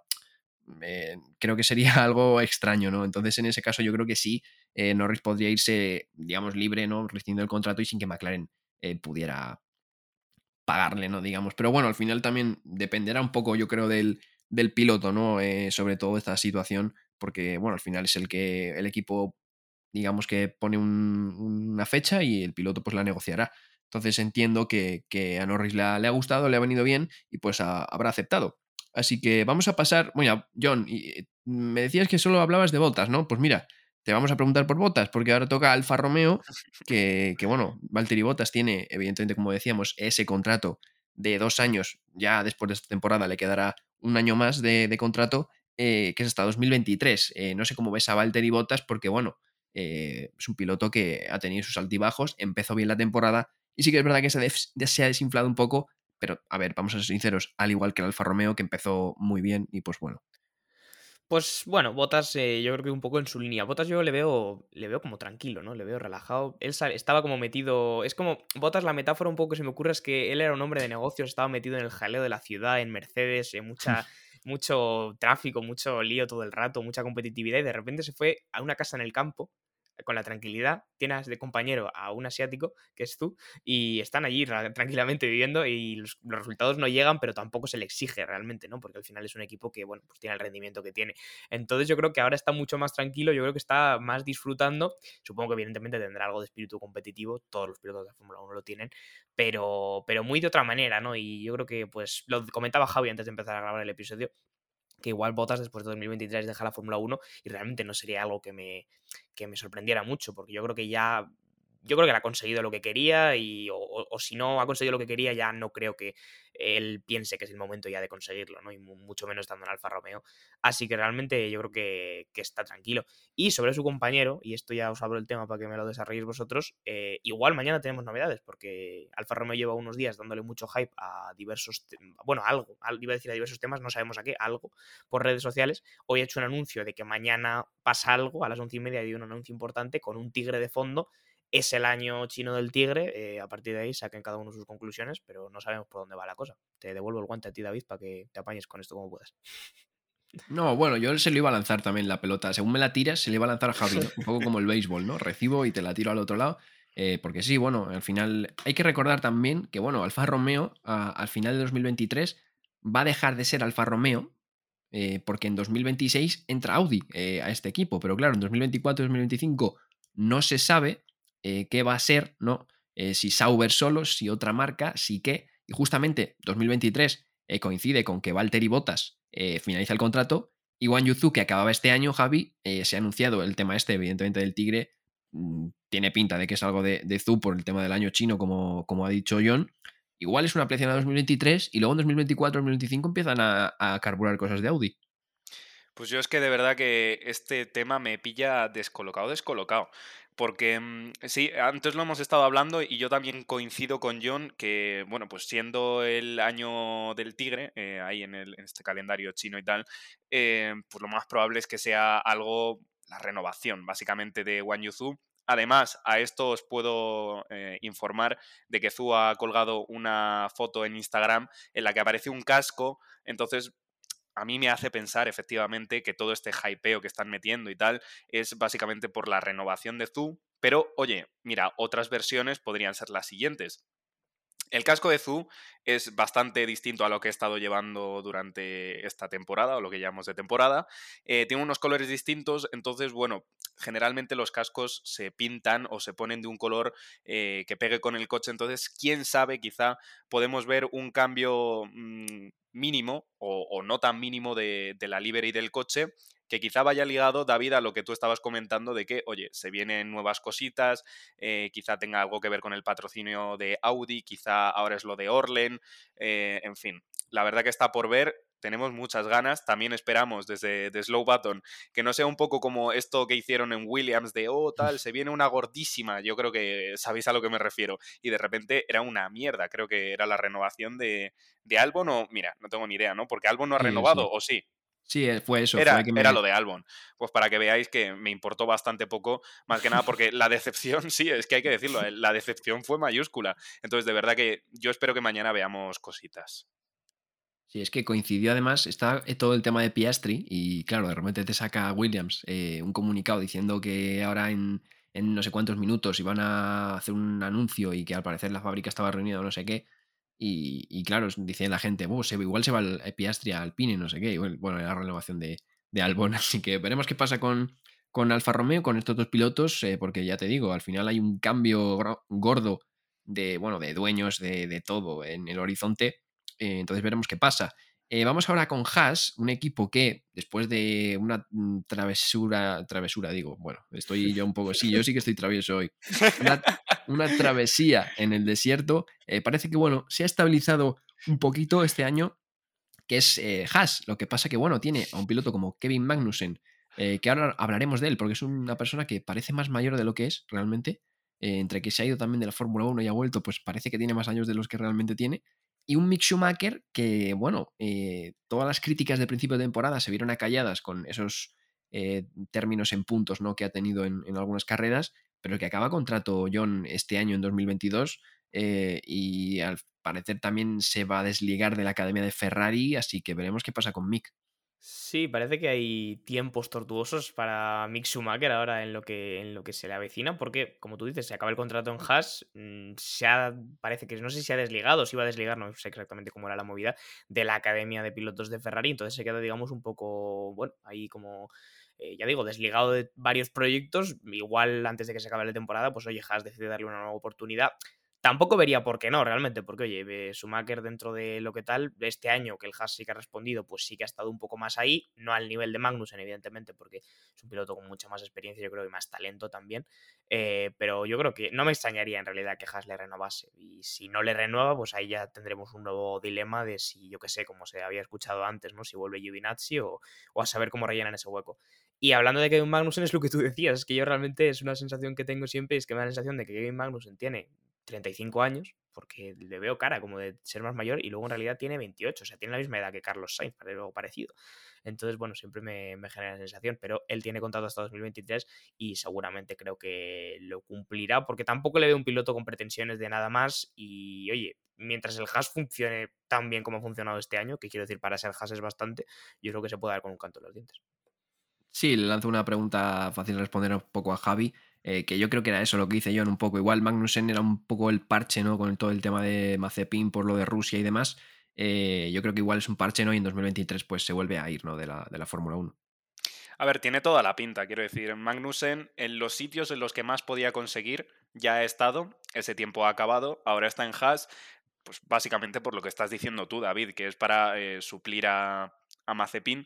creo que sería algo extraño, ¿no? Entonces, en ese caso, yo creo que sí, eh, Norris podría irse, digamos, libre, ¿no? Rescindiendo el contrato y sin que McLaren eh, pudiera pagarle, ¿no? Digamos. Pero bueno, al final también dependerá un poco, yo creo, del, del piloto, ¿no? Eh, sobre todo esta situación, porque, bueno, al final es el que el equipo, digamos, que pone una fecha y el piloto pues la negociará. Entonces entiendo que, a Norris le ha, gustado, le ha venido bien y pues habrá aceptado. Así que vamos a pasar. Bueno, John, eh, me decías que solo hablabas de botas, ¿no? Pues mira, te vamos a preguntar por botas, porque ahora toca Alfa Romeo, que, que bueno, Valtteri Botas tiene, evidentemente, como decíamos, ese contrato de dos años. Ya después de esta temporada le quedará un año más de, contrato, eh, que es hasta 2023. Eh, no sé cómo ves a Valtteri Botas, porque bueno, es un piloto que ha tenido sus altibajos, empezó bien la temporada y sí que es verdad que se, se ha desinflado un poco, pero, a ver, vamos a ser sinceros, al igual que el Alfa Romeo, que empezó muy bien y pues bueno. Pues bueno, Botas eh, yo creo que un poco en su línea. Botas yo le veo, le veo como tranquilo, ¿no? Le veo relajado. Él estaba como metido. Es como. Botas, la metáfora un poco que se me ocurre es que él era un hombre de negocios, estaba metido en el jaleo de la ciudad, en Mercedes, en mucha mucho tráfico, mucho lío todo el rato, mucha competitividad y de repente se fue a una casa en el campo con la tranquilidad, tienes de compañero a un asiático, que es tú, y están allí tranquilamente viviendo y los, resultados no llegan, pero tampoco se le exige realmente, ¿no? Porque al final es un equipo que, bueno, pues tiene el rendimiento que tiene. Entonces yo creo que ahora está mucho más tranquilo, yo creo que está más disfrutando, supongo que evidentemente tendrá algo de espíritu competitivo, todos los pilotos de Fórmula 1 lo tienen, pero, pero muy de otra manera, ¿no? Y yo creo que, pues, lo comentaba Javi antes de empezar a grabar el episodio, que igual Botas después de 2023 deja la Fórmula 1 y realmente no sería algo que me, que me sorprendiera mucho, porque yo creo que ya yo creo que ha conseguido lo que quería y o, si no ha conseguido lo que quería ya no creo que él piense que es el momento ya de conseguirlo, ¿no? Y mucho menos estando en Alfa Romeo. Así que realmente yo creo que, está tranquilo. Y sobre su compañero, y esto ya os abro el tema para que me lo desarrolléis vosotros, eh, igual mañana tenemos novedades, porque Alfa Romeo lleva unos días dándole mucho hype a diversos, bueno, algo, iba a decir a diversos temas, no sabemos a qué, algo, por redes sociales. Hoy he hecho un anuncio de que mañana pasa algo, a las once y media hay un anuncio importante con un tigre de fondo es el año chino del tigre, eh, a partir de ahí saquen cada uno sus conclusiones, pero no sabemos por dónde va la cosa. Te devuelvo el guante a ti, David, para que te apañes con esto como puedas. No, bueno, yo se lo iba a lanzar también la pelota. Según me la tiras, se le iba a lanzar a Javi, un poco como el béisbol, ¿no? Recibo y te la tiro al otro lado. Eh, porque sí, bueno, al final hay que recordar también que, bueno, Alfa Romeo al final de 2023 va a dejar de ser Alfa Romeo eh, porque en 2026 entra Audi a este equipo. Pero claro, en 2024-2025 no se sabe eh, qué va a ser, ¿no? Eh, si Sauber solo, si otra marca, si qué. Y justamente 2023 eh, coincide con que Valtteri Bottas finaliza el contrato y Wang Yuzu, que acababa este año, Javi, se ha anunciado el tema este, evidentemente, del Tigre. Mm, tiene pinta de que es algo de, de por el tema del año chino, como, como ha dicho John. Igual es una apreciación a 2023 y luego en 2024, 2025 empiezan a carburar cosas de Audi. Pues yo es que de verdad que este tema me pilla descolocado, descolocado. Porque mm, sí, antes lo hemos estado hablando y yo también coincido con John que, bueno, pues siendo el año del tigre, eh, ahí en, el, en, este calendario chino y tal, eh, pues lo más probable es que sea algo, la renovación básicamente de Wang Yuzu. Además, a esto os puedo eh, informar de que Zu ha colgado una foto en Instagram en la que aparece un casco, entonces a mí me hace pensar efectivamente que todo este hypeo que están metiendo y tal es básicamente por la renovación de Zu. Pero, oye, mira, otras versiones podrían ser las siguientes. El casco de Zu es bastante distinto a lo que he estado llevando durante esta temporada, o lo que llamamos de temporada. Eh, tiene unos colores distintos, entonces, bueno, generalmente los cascos se pintan o se ponen de un color eh, que pegue con el coche. Entonces, quién sabe, quizá podemos ver un cambio mm, mínimo o, no tan mínimo de, de la livery del coche que quizá vaya ligado, David, a lo que tú estabas comentando de que, oye, se vienen nuevas cositas, eh, quizá tenga algo que ver con el patrocinio de Audi, quizá ahora es lo de Orlen, eh, en fin, la verdad que está por ver. Tenemos muchas ganas. También esperamos desde de Slow Button que no sea un poco como esto que hicieron en Williams de, oh, tal, se viene una gordísima. Yo creo que sabéis a lo que me refiero. Y de repente era una mierda. Creo que era la renovación de, de Albon o, mira, no tengo ni idea, ¿no? Porque Albon no ha renovado, ¿o sí? Sí, eh, fue eso. Era, era lo de Albon. Pues para que veáis que me importó bastante poco, más que nada porque la decepción, sí, es que hay que decirlo, eh, la decepción fue mayúscula. Entonces, de verdad que yo espero que mañana veamos cositas. Sí, es que coincidió además, está eh, todo el tema de Piastri y claro, de repente te saca Williams un comunicado diciendo que ahora en, no sé cuántos minutos iban a hacer un anuncio y que al parecer la fábrica estaba reunida o no sé qué. Y, claro, dice la gente, igual se va el Piastri a Alpine, no sé qué. bueno, la renovación de, de, Albon. Así que veremos qué pasa con, con Alfa Romeo, con estos dos pilotos, eh, porque ya te digo, al final hay un cambio gordo de, bueno, de dueños, de, de todo en el horizonte. Eh, entonces veremos qué pasa. Eh, vamos ahora con Haas, un equipo que después de una mm, travesura, travesura digo, bueno, estoy yo un poco, sí, yo sí que estoy travieso hoy, una, travesía en el desierto, eh, parece que, bueno, se ha estabilizado un poquito este año, que es eh, Haas, lo que pasa que, bueno, tiene a un piloto como Kevin Magnussen, que ahora hablaremos de él, porque es una persona que parece más mayor de lo que es realmente, entre que se ha ido también de la Fórmula 1 y ha vuelto, pues parece que tiene más años de los que realmente tiene, y un Mick Schumacher que, bueno, eh, todas las críticas de principio de temporada se vieron acalladas con esos eh, términos en puntos ¿no? que ha tenido en, algunas carreras, pero que acaba contrato John este año en 2022 eh, y parecer también se va a desligar de la academia de Ferrari, así que veremos qué pasa con Mick. Sí, parece que hay tiempos tortuosos para Mick Schumacher ahora en lo que, en lo que se le avecina, porque, como tú dices, se acaba el contrato en Haas, mm, se ha, parece que no sé si se ha desligado, si iba a desligar, no sé exactamente cómo era la movida, de la academia de pilotos de Ferrari, entonces se queda, digamos, un poco, bueno, ahí como eh, ya digo, desligado de varios proyectos, igual antes de que se acabe la temporada, pues oye, Haas decide darle una nueva oportunidad. Tampoco vería por qué no, realmente, porque oye, Schumacher dentro de lo que tal, este año que el Haas sí que ha respondido, pues sí que ha estado un poco más ahí, no al nivel de Magnussen, evidentemente, porque es un piloto con mucha más experiencia, yo creo, y más talento también, eh, pero yo creo que no me extrañaría en realidad que Haas le renovase, y si no le renueva, pues ahí ya tendremos un nuevo dilema de si, yo qué sé, como se había escuchado antes, ¿no? Si vuelve Giovinazzi o, o a saber cómo rellenan ese hueco. Y hablando de Kevin Magnussen, es lo que tú decías, es que yo realmente es una sensación que tengo siempre, es que me da la sensación de que Kevin Magnussen tiene 35 años, porque le veo cara como de ser más mayor, y luego en realidad tiene 28, o sea, tiene la misma edad que Carlos Sainz, algo parecido. Entonces, bueno, siempre me, genera la sensación, pero él tiene contrato hasta 2023 y seguramente creo que lo cumplirá, porque tampoco le veo un piloto con pretensiones de nada más. Y oye, mientras el Haas funcione tan bien como ha funcionado este año, que quiero decir, para ser Haas es bastante, yo creo que se puede dar con un canto en los dientes. Sí, le lanzo una pregunta fácil de responder un poco a Javi. Eh, que yo creo que era eso lo que hice yo en un poco. Igual Magnussen era un poco el parche, ¿no? Con todo el tema de Mazepin por lo de Rusia y demás. Eh, yo creo que igual es un parche, ¿no? Y en 2023 pues se vuelve a ir, ¿no? De la, de la Fórmula 1. A ver, tiene toda la pinta, quiero decir. Magnussen, en los sitios en los que más podía conseguir, ya ha estado, ese tiempo ha acabado, ahora está en Haas, pues básicamente por lo que estás diciendo tú, David, que es para eh, suplir a, a Mazepin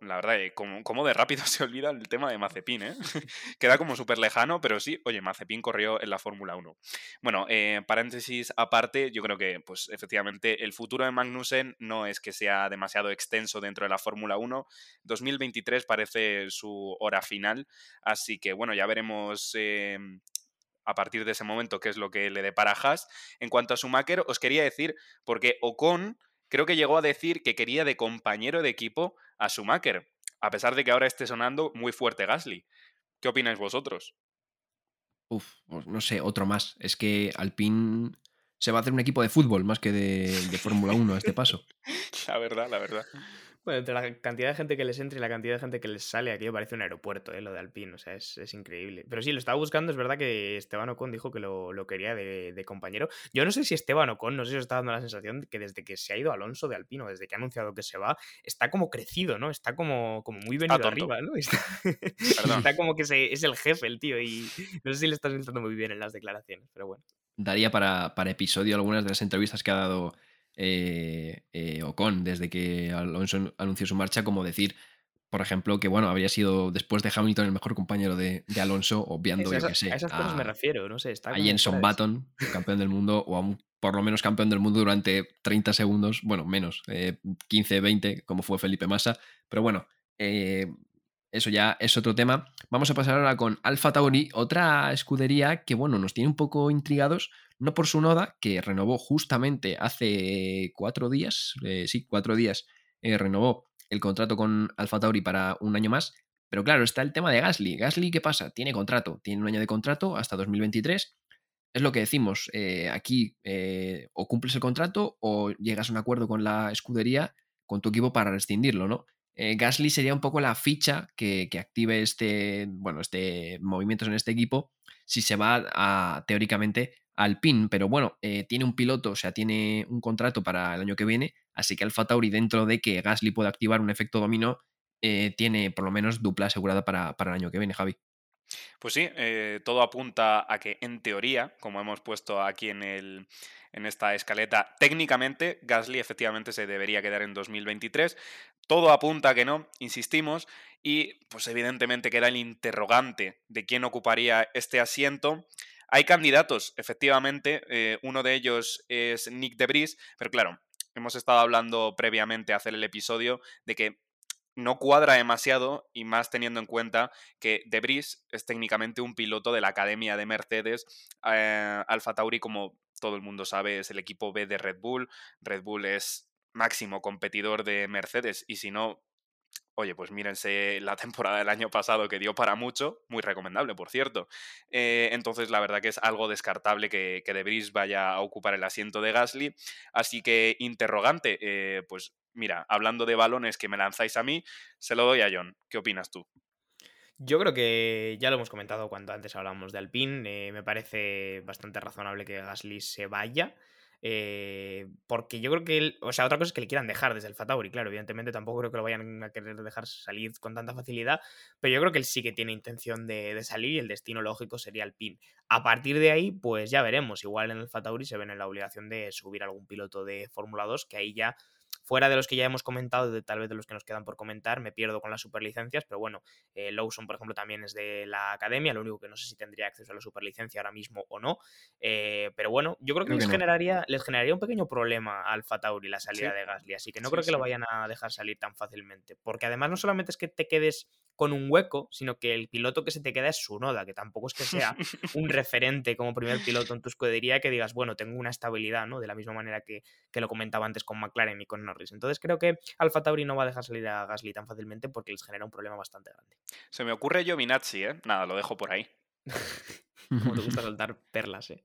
la verdad, eh, como, de rápido se olvida el tema de Mazepin, ¿eh? Queda como súper lejano, pero sí, oye, Mazepin corrió en la Fórmula 1. Bueno, eh, paréntesis aparte, yo creo que, pues efectivamente, el futuro de Magnussen no es que sea demasiado extenso dentro de la Fórmula 1. 2023 parece su hora final, así que, bueno, ya veremos em, a partir de ese momento qué es lo que le depara Haas. En cuanto a Schumacher, os quería decir, porque Ocon creo que llegó a decir que quería de compañero de equipo a Schumacher, a pesar de que ahora esté sonando muy fuerte Gasly. ¿Qué opináis vosotros? Uf, no sé, otro más. Es que Alpine se va a hacer un equipo de fútbol más que de, de Fórmula 1 a este paso. la verdad, la verdad. Bueno, entre la cantidad de gente que les entra y la cantidad de gente que les sale, aquí parece un aeropuerto, ¿eh? lo de Alpine, o sea, es, increíble. Pero sí, lo estaba buscando, es verdad que Esteban Ocon dijo que lo, quería de, compañero. Yo no sé si Esteban Ocon, no sé si os está dando la sensación de que desde que se ha ido Alonso de Alpino, desde que ha anunciado que se va, está como crecido, ¿no? Está como, como muy venido arriba, ¿no? Está, como que es el jefe el tío y no sé si le está sentando muy bien en las declaraciones, pero bueno. Daría para, para episodio algunas de las entrevistas que ha dado eh, eh, Ocon desde que Alonso anunció su marcha, como decir, por ejemplo, que bueno, habría sido después de Hamilton el mejor compañero de, Alonso, obviando, yo que sé. A esas cosas me refiero, no sé. Está a Jenson Button, campeón del mundo, o a por lo menos campeón del mundo durante 30 segundos, bueno, menos, 15, eh, 20, como fue Felipe Massa. Pero bueno, eh, eso ya es otro tema. Vamos a pasar ahora con Alfa Tauri, otra escudería que, bueno, nos tiene un poco intrigados no por su noda, que renovó justamente hace cuatro días, eh, sí, cuatro días, eh, renovó el contrato con Alfa Tauri para un año más. Pero claro, está el tema de Gasly. Gasly, ¿qué pasa? Tiene contrato, tiene un año de contrato hasta 2023. Es lo que decimos, eh, aquí o cumples el contrato o llegas a un acuerdo con la escudería, con tu equipo para rescindirlo, ¿no? Gasly sería un poco la ficha que, active este, bueno, este movimientos en este equipo si se va a, teóricamente Alpine, pero bueno, eh, tiene un piloto, o sea, tiene un contrato para el año que viene, así que Alfa Tauri, dentro de que Gasly pueda activar un efecto dominó, eh, tiene por lo menos dupla asegurada para, el año que viene, Javi. Pues sí, eh, todo apunta a que en teoría, como hemos puesto aquí en, el, en esta escaleta, técnicamente Gasly efectivamente se debería quedar en 2023. Todo apunta a que no, insistimos, y pues evidentemente queda el interrogante de quién ocuparía este asiento. Hay candidatos, efectivamente, eh, uno de ellos es Nick Debris, pero claro, hemos estado hablando previamente a hacer el episodio de que no cuadra demasiado y más teniendo en cuenta que Debris es técnicamente un piloto de la Academia de Mercedes. Eh, Alfa Tauri, como todo el mundo sabe, es el equipo B de Red Bull. Red Bull es máximo competidor de Mercedes y si no, oye, pues mírense la temporada del año pasado que dio para mucho, muy recomendable, por cierto. Eh, entonces, la verdad que es algo descartable que, que De Vries vaya a ocupar el asiento de Gasly. Así que, interrogante, eh, pues mira, hablando de balones que me lanzáis a mí, se lo doy a John. ¿Qué opinas tú? Yo creo que ya lo hemos comentado cuando antes hablábamos de Alpine. Eh, me parece bastante razonable que Gasly se vaya. Eh, porque yo creo que, él, o sea, otra cosa es que le quieran dejar desde el Fatauri, claro, evidentemente tampoco creo que lo vayan a querer dejar salir con tanta facilidad, pero yo creo que él sí que tiene intención de, salir y el destino lógico sería el PIN. A partir de ahí, pues ya veremos, igual en el Fatauri se ven en la obligación de subir algún piloto de Fórmula 2, que ahí ya Fuera de los que ya hemos comentado, de, tal vez de los que nos quedan por comentar, me pierdo con las superlicencias, pero bueno, eh, Lawson, por ejemplo, también es de la academia, lo único que no sé si tendría acceso a la superlicencia ahora mismo o no. Eh, pero bueno, yo creo que, les, generaría, les generaría un pequeño problema al Fatauri la salida de Gasly, así que no creo que lo vayan a dejar salir tan fácilmente, porque además no solamente es que te quedes con un hueco, sino que el piloto que se te queda es su noda, que tampoco es que sea un referente como primer piloto en tu escudería que digas, bueno, tengo una estabilidad, ¿no? De la misma manera que, que lo comentaba antes con McLaren y con Norris. Entonces creo que Alfa Tauri no va a dejar salir a Gasly tan fácilmente porque les genera un problema bastante grande. Se me ocurre Giovinazzi, ¿eh? Nada, lo dejo por ahí. como te gusta soltar perlas, ¿eh?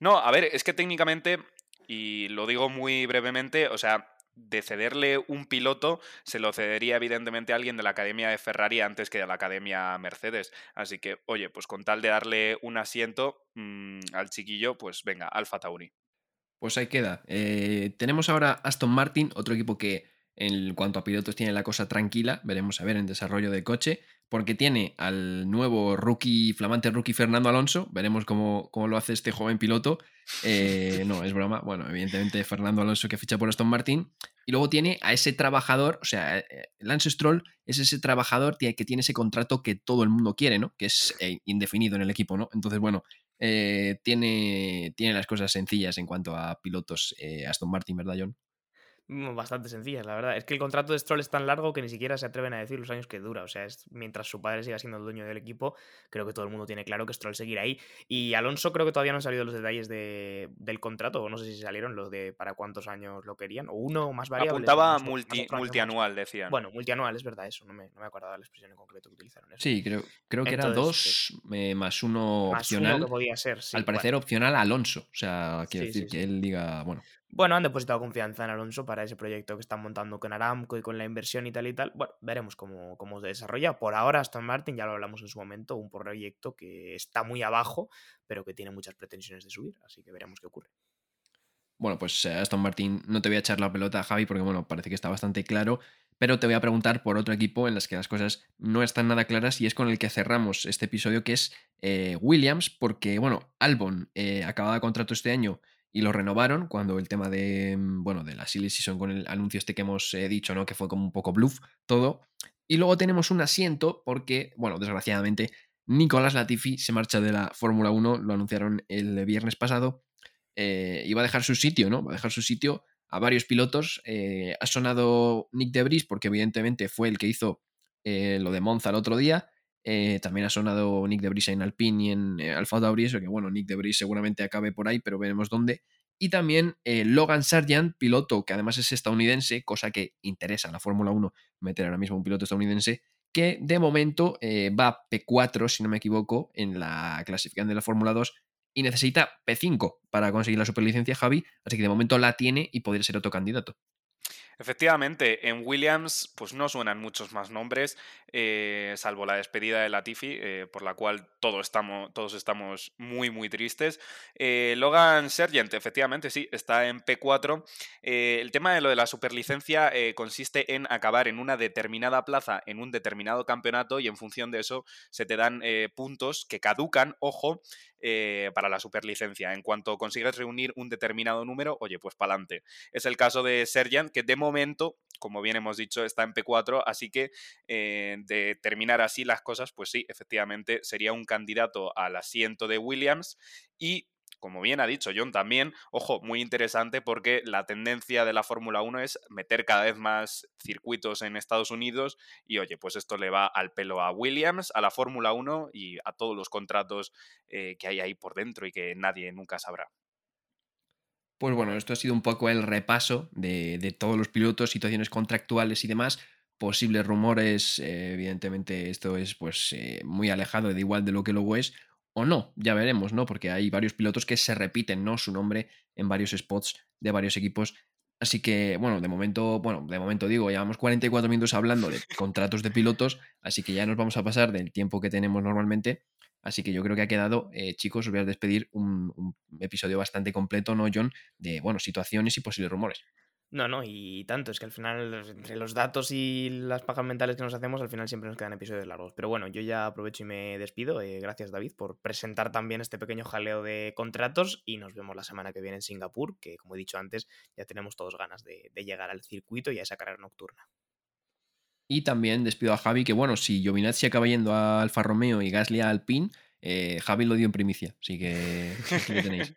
No, a ver, es que técnicamente, y lo digo muy brevemente, o sea, de cederle un piloto, se lo cedería evidentemente a alguien de la Academia de Ferrari antes que de la Academia Mercedes. Así que, oye, pues con tal de darle un asiento mmm, al chiquillo, pues venga, Alfa Tauri. Pues ahí queda. Eh, tenemos ahora Aston Martin, otro equipo que en cuanto a pilotos tiene la cosa tranquila, veremos a ver en desarrollo de coche, porque tiene al nuevo rookie, flamante rookie Fernando Alonso, veremos cómo, cómo lo hace este joven piloto. Eh, no, es broma, bueno, evidentemente Fernando Alonso que ficha por Aston Martin, y luego tiene a ese trabajador, o sea, eh, Lance Stroll es ese trabajador que tiene ese contrato que todo el mundo quiere, ¿no? Que es eh, indefinido en el equipo, ¿no? Entonces, bueno, tiene, tiene las cosas sencillas en cuanto a pilotos Aston Martin, ¿verdad, John? Mm, bastante sencillas, la verdad. Es que el contrato de Stroll es tan largo que ni siquiera se atreven a decir los años que dura. O sea, es, mientras su padre siga siendo el dueño del equipo, creo que todo el mundo tiene claro que Stroll seguirá ahí. Y Alonso creo que todavía no han salido los detalles de, del contrato, o no sé si salieron los de para cuántos años lo querían, o uno o más variables. Apuntaba multi, multianual, decían. Bueno, multianual, es verdad, eso, no me, no me acordaba de la expresión en concreto que utilizaron. Eso. Sí, creo, creo que eran dos eh, más uno más opcional. Uno que podía ser, sí, Al parecer bueno. opcional Alonso. O sea, quiero sí, decir sí, que él diga, bueno. Bueno, han depositado confianza en Alonso para ese proyecto que están montando con Aramco y con la inversión y tal y tal. Bueno, veremos cómo, cómo se desarrolla. Por ahora, Aston Martin, ya lo hablamos en su momento, un proyecto que está muy abajo, pero que tiene muchas pretensiones de subir. Así que veremos qué ocurre. Bueno, pues eh, Aston Martin, no te voy a echar la pelota, Javi, porque bueno, parece que está bastante claro, pero te voy a preguntar por otro equipo en las que las cosas no están nada claras y es con el que cerramos este episodio, que es eh, Williams, porque bueno, Albon eh, acababa contrato este año y lo renovaron cuando el tema de, mm, bueno, de la silly season con el anuncio este que hemos eh, dicho, ¿no? Que fue como un poco bluff todo. Y luego tenemos un asiento porque, bueno, desgraciadamente, Nicolás Latifi se marcha de la Fórmula 1, lo anunciaron el viernes pasado, eh, y va a dejar su sitio, ¿no? Va a dejar su sitio a varios pilotos. Eh, ha sonado Nick Debris porque evidentemente fue el que hizo eh, lo de Monza el otro día. Eh, también ha sonado Nick Debris en Alpine y en eh, Alfa Tauri, eso que bueno, Nick Debris seguramente acabe por ahí, pero veremos dónde. Y también eh, Logan Sargent, piloto que además es estadounidense, cosa que interesa a la Fórmula 1 meter ahora mismo un piloto estadounidense, que de momento va P4, si no me equivoco, en la clasificación de la Fórmula 2 y necesita P5 para conseguir la superlicencia Javi, así que de momento la tiene y podría ser otro candidato. Efectivamente, en Williams pues no suenan muchos más nombres, eh, salvo la despedida de Latifi, eh, por la cual todos estamos, todos estamos muy, muy tristes. Eh, Logan Sargent, efectivamente, sí, está en P4. el tema de lo de la superlicencia consiste en acabar en una determinada plaza en un determinado campeonato y en función de eso se te dan puntos que caducan, ojo, para la superlicencia. En cuanto consigues reunir un determinado número, oye, pues para adelante. Es el caso de Sergent, que de momento, como bien hemos dicho, está en P4, así que eh, de terminar así las cosas, pues sí, efectivamente sería un candidato al asiento de Williams y como bien ha dicho John también, ojo, muy interesante porque la tendencia de la Fórmula 1 es meter cada vez más circuitos en Estados Unidos y oye, pues esto le va al pelo a Williams, a la Fórmula 1 y a todos los contratos eh, que hay ahí por dentro y que nadie nunca sabrá. Pues bueno, esto ha sido un poco el repaso de, todos los pilotos, situaciones contractuales y demás. posibles rumores, evidentemente esto es pues muy alejado de igual de lo que luego es, o no, ya veremos, ¿no? Porque hay varios pilotos que se repiten, ¿no? Su nombre en varios spots de varios equipos. Así que, bueno, de momento, bueno, de momento digo, llevamos 44 minutos hablando de contratos de pilotos, así que ya nos vamos a pasar del tiempo que tenemos normalmente. Así que yo creo que ha quedado, eh, chicos, os voy a despedir un, episodio bastante completo, ¿no, John? De, bueno, situaciones y posibles rumores. No, no, y tanto, es que al final, entre los datos y las pajas mentales que nos hacemos, al final siempre nos quedan episodios largos. Pero bueno, yo ya aprovecho y me despido. Eh, gracias, David, por presentar también este pequeño jaleo de contratos y nos vemos la semana que viene en Singapur, que como he dicho antes, ya tenemos todos ganas de, de llegar al circuito y a esa carrera nocturna. Y también despido a Javi, que bueno, si Giovinazzi acaba yendo a Alfa Romeo y Gasly a Alpine, eh, Javi lo dio en primicia, así que aquí lo tenéis.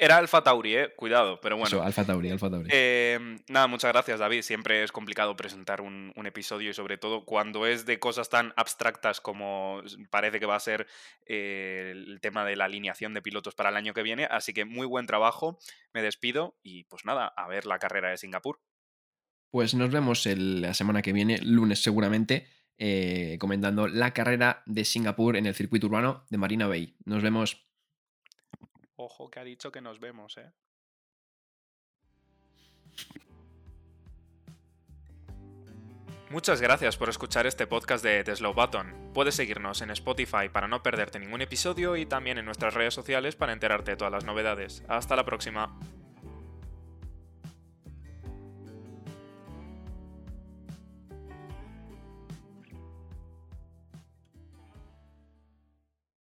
Era Alfa Tauri, ¿eh? Cuidado, pero bueno. Eso, Alfa Tauri, Alfa Tauri. Eh, nada, muchas gracias, David. Siempre es complicado presentar un, un, episodio y sobre todo cuando es de cosas tan abstractas como parece que va a ser eh, el tema de la alineación de pilotos para el año que viene. Así que muy buen trabajo, me despido y pues nada, a ver la carrera de Singapur. Pues nos vemos el, la semana que viene, lunes seguramente, eh, comentando la carrera de Singapur en el circuito urbano de Marina Bay. Nos vemos. Ojo que ha dicho que nos vemos, ¿eh? Muchas gracias por escuchar este podcast de The Slow Button. Puedes seguirnos en Spotify para no perderte ningún episodio y también en nuestras redes sociales para enterarte de todas las novedades. Hasta la próxima.